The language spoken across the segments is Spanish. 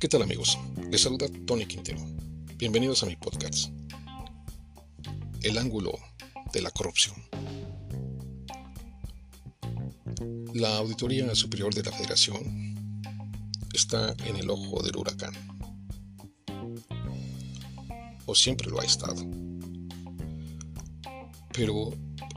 ¿Qué tal amigos? Les saluda Tony Quintero. Bienvenidos a mi podcast. El ángulo de la corrupción. La Auditoría Superior de la Federación está en el ojo del huracán. O siempre lo ha estado. Pero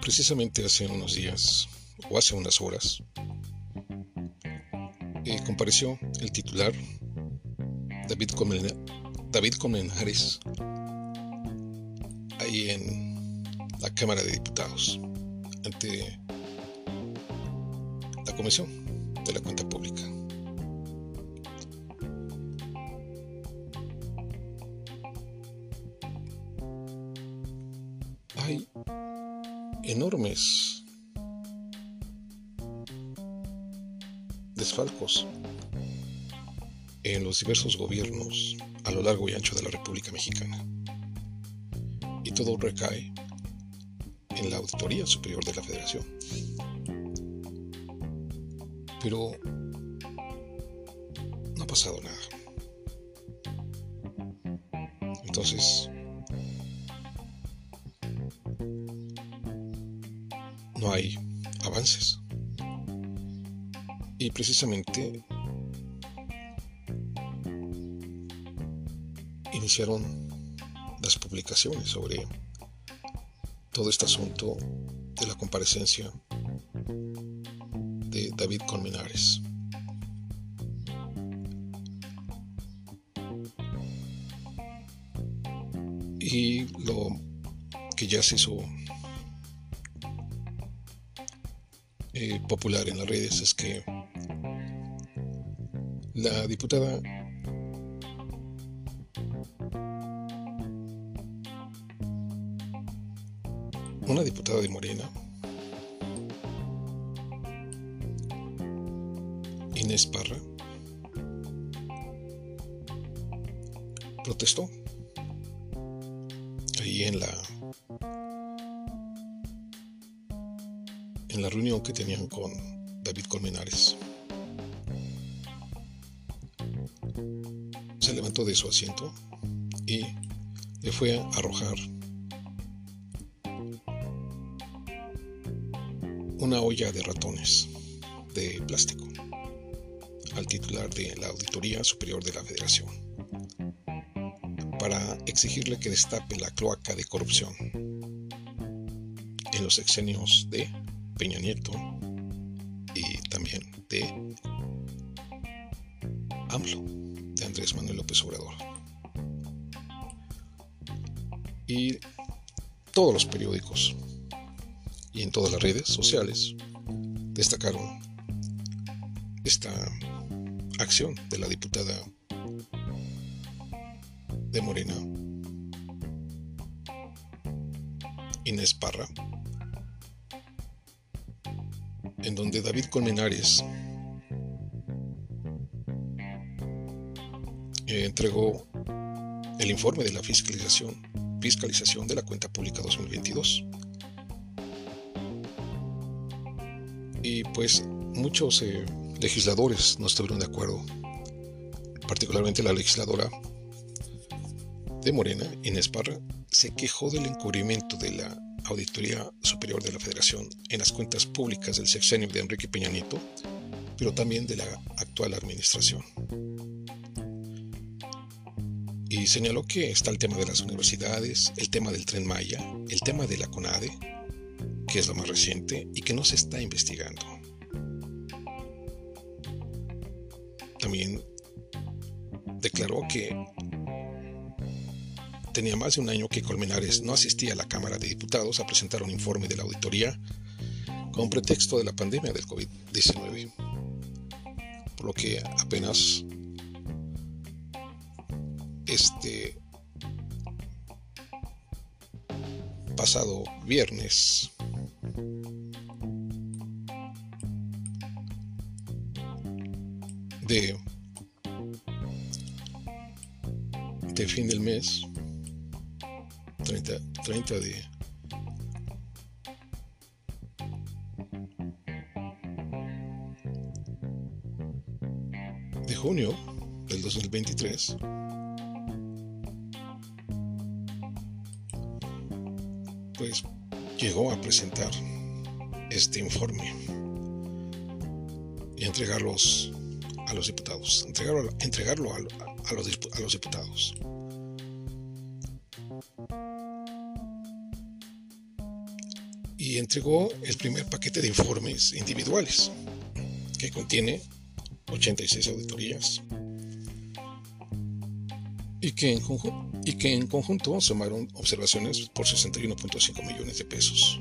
precisamente hace unos días o hace unas horas eh, compareció el titular David, David Comenares ahí en la Cámara de Diputados ante la Comisión de la Cuenta Pública. Desfalcos en los diversos gobiernos a lo largo y ancho de la República Mexicana. Y todo recae en la Auditoría Superior de la Federación. Pero no ha pasado nada. Entonces, no hay avances. Y precisamente iniciaron las publicaciones sobre todo este asunto de la comparecencia de David Colmenares. Y lo que ya se hizo eh, popular en las redes es que la diputada una diputada de Morena, Inés Parra, protestó ahí en la en la reunión que tenían con David Colmenares. Se levantó de su asiento y le fue a arrojar una olla de ratones de plástico al titular de la Auditoría Superior de la Federación para exigirle que destape la cloaca de corrupción en los exenios de Peña Nieto y también de AMLO, de Andrés Manuel López Obrador. Y todos los periódicos y en todas las redes sociales destacaron esta acción de la diputada de Morena, Inés Parra, en donde David Colmenares eh, entregó el informe de la fiscalización, fiscalización de la cuenta pública 2022 y pues muchos eh, legisladores no estuvieron de acuerdo, particularmente la legisladora de Morena, Inés Parra, se quejó del encubrimiento de la Auditoría Superior de la Federación en las cuentas públicas del sexenio de Enrique Peña Nieto, pero también de la actual administración. Y señaló que está el tema de las universidades, el tema del tren Maya, el tema de la CONADE, que es lo más reciente y que no se está investigando. También declaró que tenía más de un año que Colmenares no asistía a la Cámara de Diputados a presentar un informe de la auditoría con pretexto de la pandemia del COVID-19, por lo que apenas este pasado viernes de, de fin del mes 30, 30 días. De junio del 2023. Pues llegó a presentar este informe y entregarlos a los diputados, entregarlo, entregarlo a, a, los, a los diputados. Y entregó el primer paquete de informes individuales, que contiene 86 auditorías, y que en, y que en conjunto sumaron observaciones por 61.5 millones de pesos.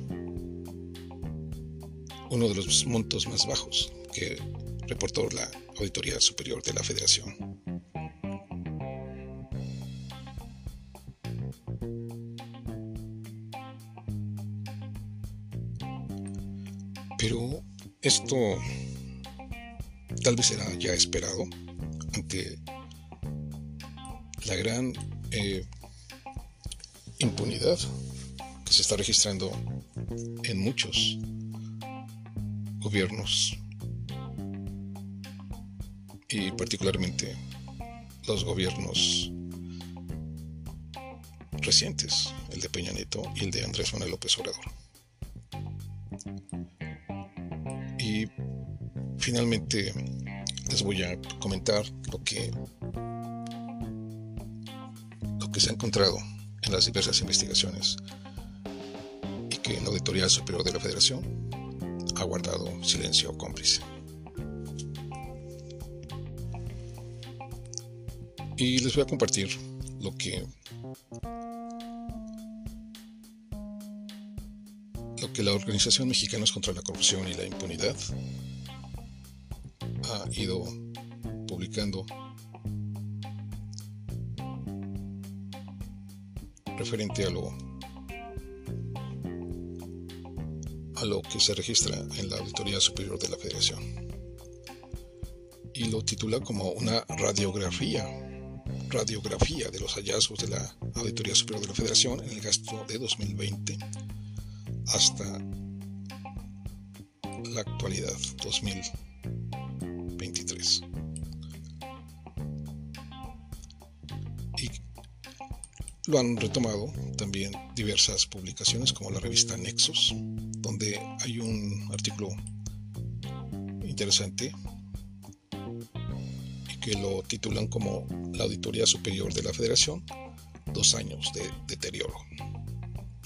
Uno de los montos más bajos que reportó la Auditoría Superior de la Federación. Pero esto tal vez era ya esperado ante la gran eh, impunidad que se está registrando en muchos gobiernos y particularmente los gobiernos recientes, el de Peña Nieto y el de Andrés Manuel López Obrador. Y finalmente les voy a comentar lo que lo que se ha encontrado en las diversas investigaciones y que la Auditoría Superior de la Federación ha guardado silencio cómplice. Y les voy a compartir lo que que la Organización Mexicanos contra la Corrupción y la Impunidad ha ido publicando referente a lo a lo que se registra en la Auditoría Superior de la Federación. Y lo titula como una radiografía radiografía de los hallazgos de la Auditoría Superior de la Federación en el gasto de 2020 hasta la actualidad 2023. Y lo han retomado también diversas publicaciones como la revista Nexus, donde hay un artículo interesante que lo titulan como la Auditoría Superior de la Federación, dos años de deterioro.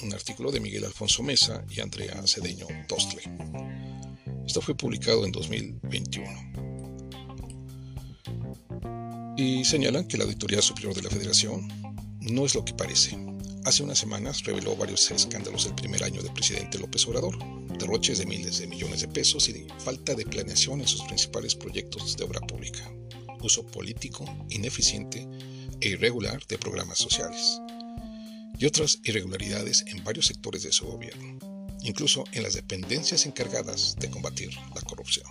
Un artículo de Miguel Alfonso Mesa y Andrea Cedeño Tostle. Esto fue publicado en 2021. Y señalan que la Auditoría Superior de la Federación no es lo que parece. Hace unas semanas reveló varios escándalos del primer año del presidente López Obrador, derroches de miles de millones de pesos y falta de planeación en sus principales proyectos de obra pública uso político ineficiente e irregular de programas sociales y otras irregularidades en varios sectores de su gobierno, incluso en las dependencias encargadas de combatir la corrupción.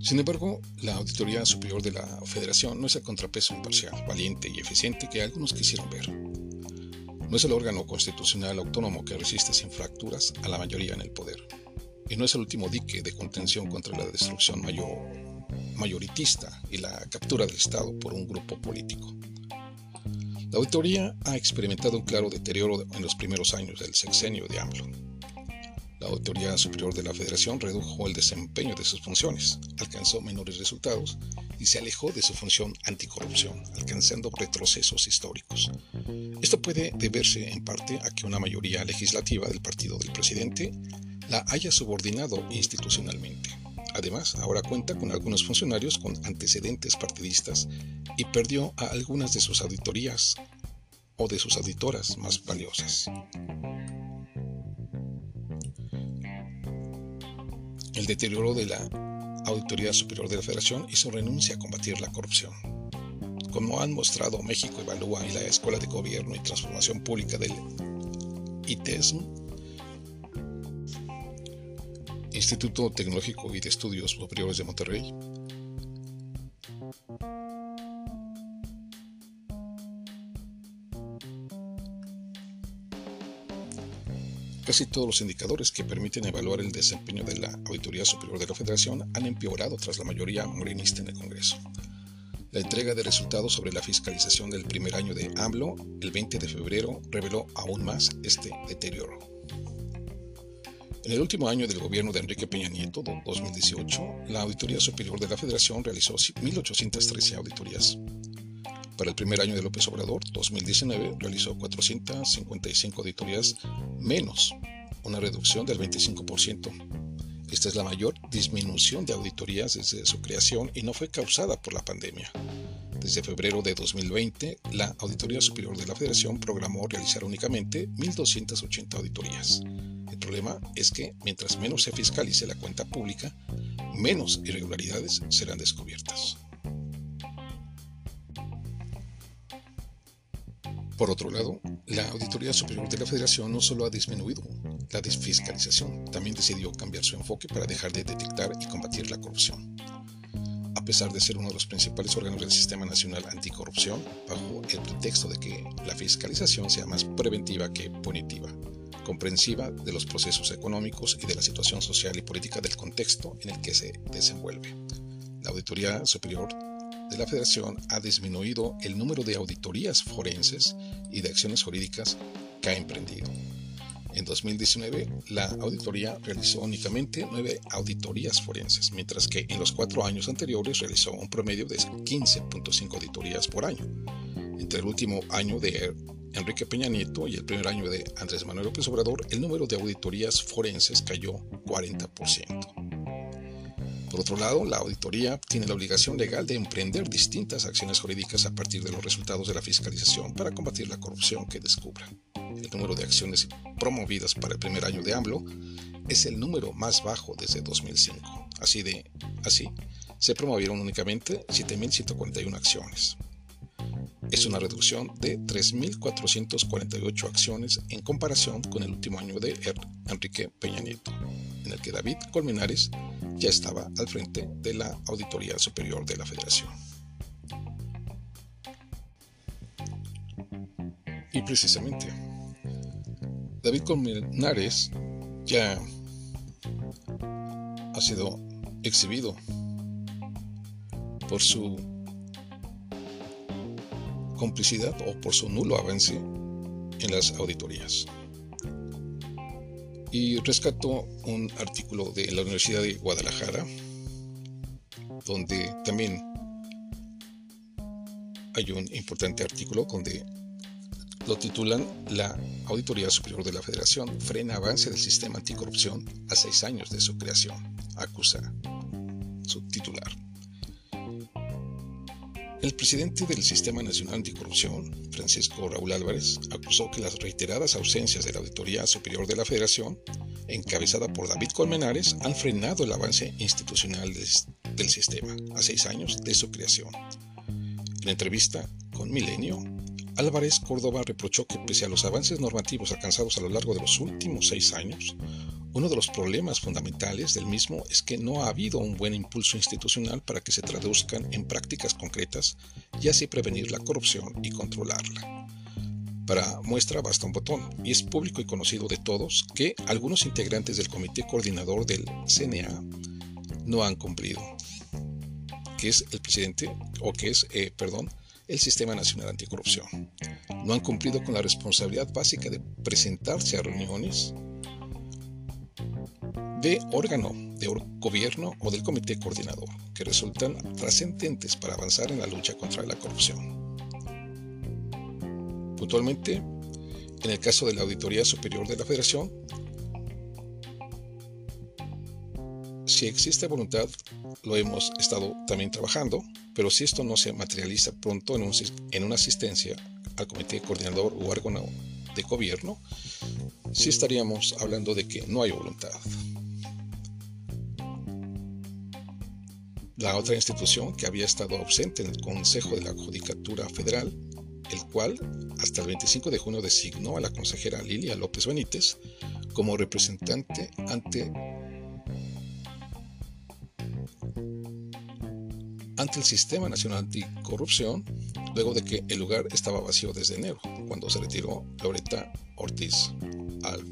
Sin embargo, la Auditoría Superior de la Federación no es el contrapeso imparcial, valiente y eficiente que algunos quisieron ver. No es el órgano constitucional autónomo que resiste sin fracturas a la mayoría en el poder y no es el último dique de contención contra la destrucción mayor, mayoritista y la captura del Estado por un grupo político. La auditoría ha experimentado un claro deterioro en los primeros años del sexenio de AMLO. La Auditoría Superior de la Federación redujo el desempeño de sus funciones, alcanzó menores resultados y se alejó de su función anticorrupción, alcanzando retrocesos históricos. Esto puede deberse en parte a que una mayoría legislativa del partido del presidente la haya subordinado institucionalmente. Además, ahora cuenta con algunos funcionarios con antecedentes partidistas y perdió a algunas de sus auditorías o de sus auditoras más valiosas. El deterioro de la Auditoría Superior de la Federación hizo renuncia a combatir la corrupción. Como han mostrado México Evalúa y la Escuela de Gobierno y Transformación Pública del ITESM, Instituto Tecnológico y de Estudios Superiores de Monterrey. Casi todos los indicadores que permiten evaluar el desempeño de la Auditoría Superior de la Federación han empeorado tras la mayoría morenista en el Congreso. La entrega de resultados sobre la fiscalización del primer año de AMLO, el 20 de febrero, reveló aún más este deterioro. En el último año del gobierno de Enrique Peña Nieto, 2018, la Auditoría Superior de la Federación realizó 1.813 auditorías. Para el primer año de López Obrador, 2019, realizó 455 auditorías menos, una reducción del 25%. Esta es la mayor disminución de auditorías desde su creación y no fue causada por la pandemia. Desde febrero de 2020, la Auditoría Superior de la Federación programó realizar únicamente 1.280 auditorías. El problema es que mientras menos se fiscalice la cuenta pública, menos irregularidades serán descubiertas. Por otro lado, la Auditoría Superior de la Federación no solo ha disminuido la desfiscalización, también decidió cambiar su enfoque para dejar de detectar y combatir la corrupción. A pesar de ser uno de los principales órganos del Sistema Nacional Anticorrupción, bajo el pretexto de que la fiscalización sea más preventiva que punitiva, comprensiva de los procesos económicos y de la situación social y política del contexto en el que se desenvuelve. La Auditoría Superior de la Federación ha disminuido el número de auditorías forenses y de acciones jurídicas que ha emprendido. En 2019, la auditoría realizó únicamente nueve auditorías forenses, mientras que en los cuatro años anteriores realizó un promedio de 15.5 auditorías por año. Entre el último año de Enrique Peña Nieto y el primer año de Andrés Manuel López Obrador, el número de auditorías forenses cayó 40%. Por otro lado, la auditoría tiene la obligación legal de emprender distintas acciones jurídicas a partir de los resultados de la fiscalización para combatir la corrupción que descubra. El número de acciones promovidas para el primer año de AMLO es el número más bajo desde 2005. Así de así, se promovieron únicamente 7.141 acciones. Es una reducción de 3.448 acciones en comparación con el último año de Enrique Peña Nieto, en el que David Colmenares ya estaba al frente de la Auditoría Superior de la Federación. Y precisamente, David Colmenares ya ha sido exhibido por su complicidad o por su nulo avance en las auditorías y rescató un artículo de la Universidad de Guadalajara, donde también hay un importante artículo donde lo titulan La Auditoría Superior de la Federación frena avance del sistema anticorrupción a seis años de su creación, acusa su titular. El presidente del Sistema Nacional Anticorrupción, Francisco Raúl Álvarez, acusó que las reiteradas ausencias de la Auditoría Superior de la Federación, encabezada por David Colmenares, han frenado el avance institucional del sistema a seis años de su creación. En entrevista con Milenio, Álvarez Córdoba reprochó que pese a los avances normativos alcanzados a lo largo de los últimos seis años, uno de los problemas fundamentales del mismo es que no ha habido un buen impulso institucional para que se traduzcan en prácticas concretas y así prevenir la corrupción y controlarla. Para muestra basta un botón, y es público y conocido de todos que algunos integrantes del comité coordinador del CNA no han cumplido, que es el presidente, o que es, eh, perdón, el Sistema Nacional Anticorrupción. No han cumplido con la responsabilidad básica de presentarse a reuniones, de órgano de gobierno o del comité coordinador, que resultan trascendentes para avanzar en la lucha contra la corrupción. Puntualmente, en el caso de la Auditoría Superior de la Federación, si existe voluntad, lo hemos estado también trabajando, pero si esto no se materializa pronto en, en una asistencia al comité coordinador o órgano de gobierno, sí estaríamos hablando de que no hay voluntad. La otra institución que había estado ausente en el Consejo de la Judicatura Federal, el cual hasta el 25 de junio designó a la consejera Lilia López Benítez como representante ante, ante el Sistema Nacional Anticorrupción, luego de que el lugar estaba vacío desde enero, cuando se retiró Loreta Ortiz Alba.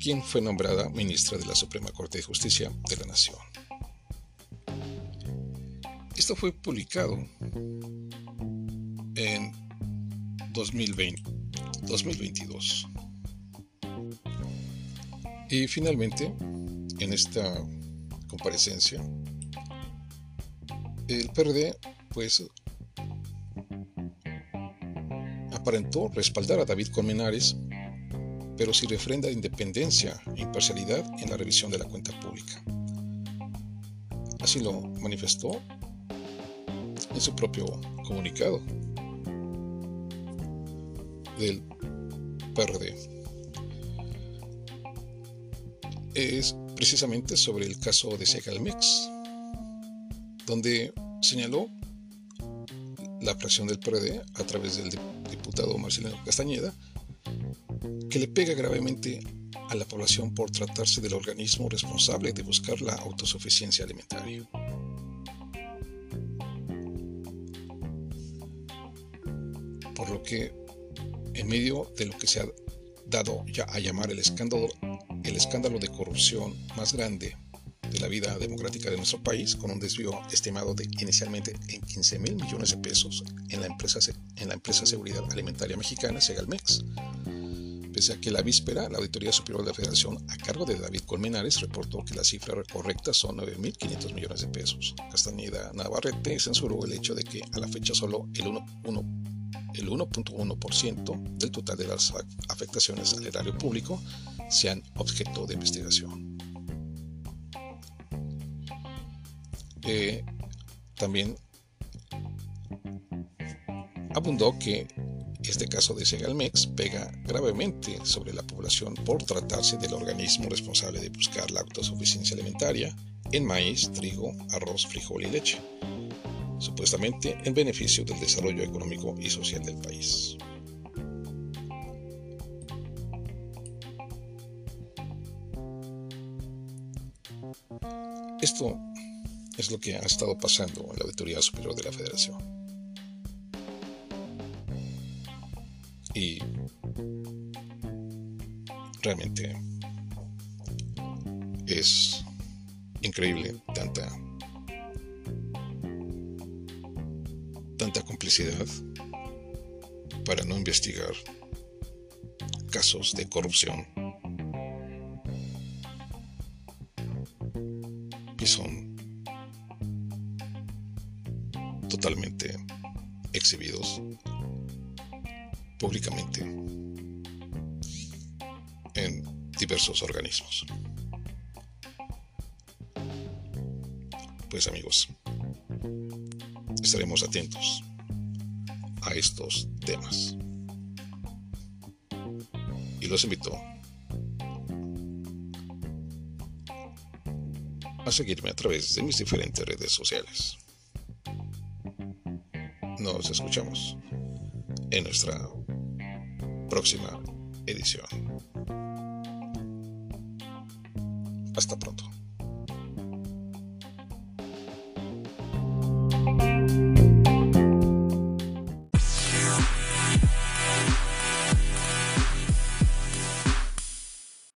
quien fue nombrada ministra de la Suprema Corte de Justicia de la Nación. Esto fue publicado en 2020, 2022. Y finalmente, en esta comparecencia, el PRD pues aparentó respaldar a David Colmenares, pero sin refrenda de independencia e imparcialidad en la revisión de la cuenta pública. Así lo manifestó en su propio comunicado del PRD. Es precisamente sobre el caso de Segalmex, donde señaló la fracción del PRD a través del diputado Marcelino Castañeda que le pega gravemente a la población por tratarse del organismo responsable de buscar la autosuficiencia alimentaria. Por lo que, en medio de lo que se ha dado ya a llamar el escándalo, el escándalo de corrupción más grande de la vida democrática de nuestro país, con un desvío estimado de inicialmente en 15 mil millones de pesos en la empresa, en la empresa Seguridad Alimentaria Mexicana, Segalmex. Pese a que la víspera, la Auditoría Superior de la Federación, a cargo de David Colmenares, reportó que la cifra correcta son 9.500 millones de pesos. Castañeda Navarrete censuró el hecho de que a la fecha solo el 1.1% del total de las afectaciones al erario público sean objeto de investigación. Eh, también abundó que este caso de Segalmex pega gravemente sobre la población por tratarse del organismo responsable de buscar la autosuficiencia alimentaria en maíz, trigo, arroz, frijol y leche, supuestamente en beneficio del desarrollo económico y social del país. Esto es lo que ha estado pasando en la Auditoría Superior de la Federación. Y realmente es increíble tanta tanta complicidad para no investigar casos de corrupción que son totalmente exhibidos públicamente en diversos organismos. Pues amigos, estaremos atentos a estos temas. Y los invito a seguirme a través de mis diferentes redes sociales. Nos escuchamos en nuestra próxima edición.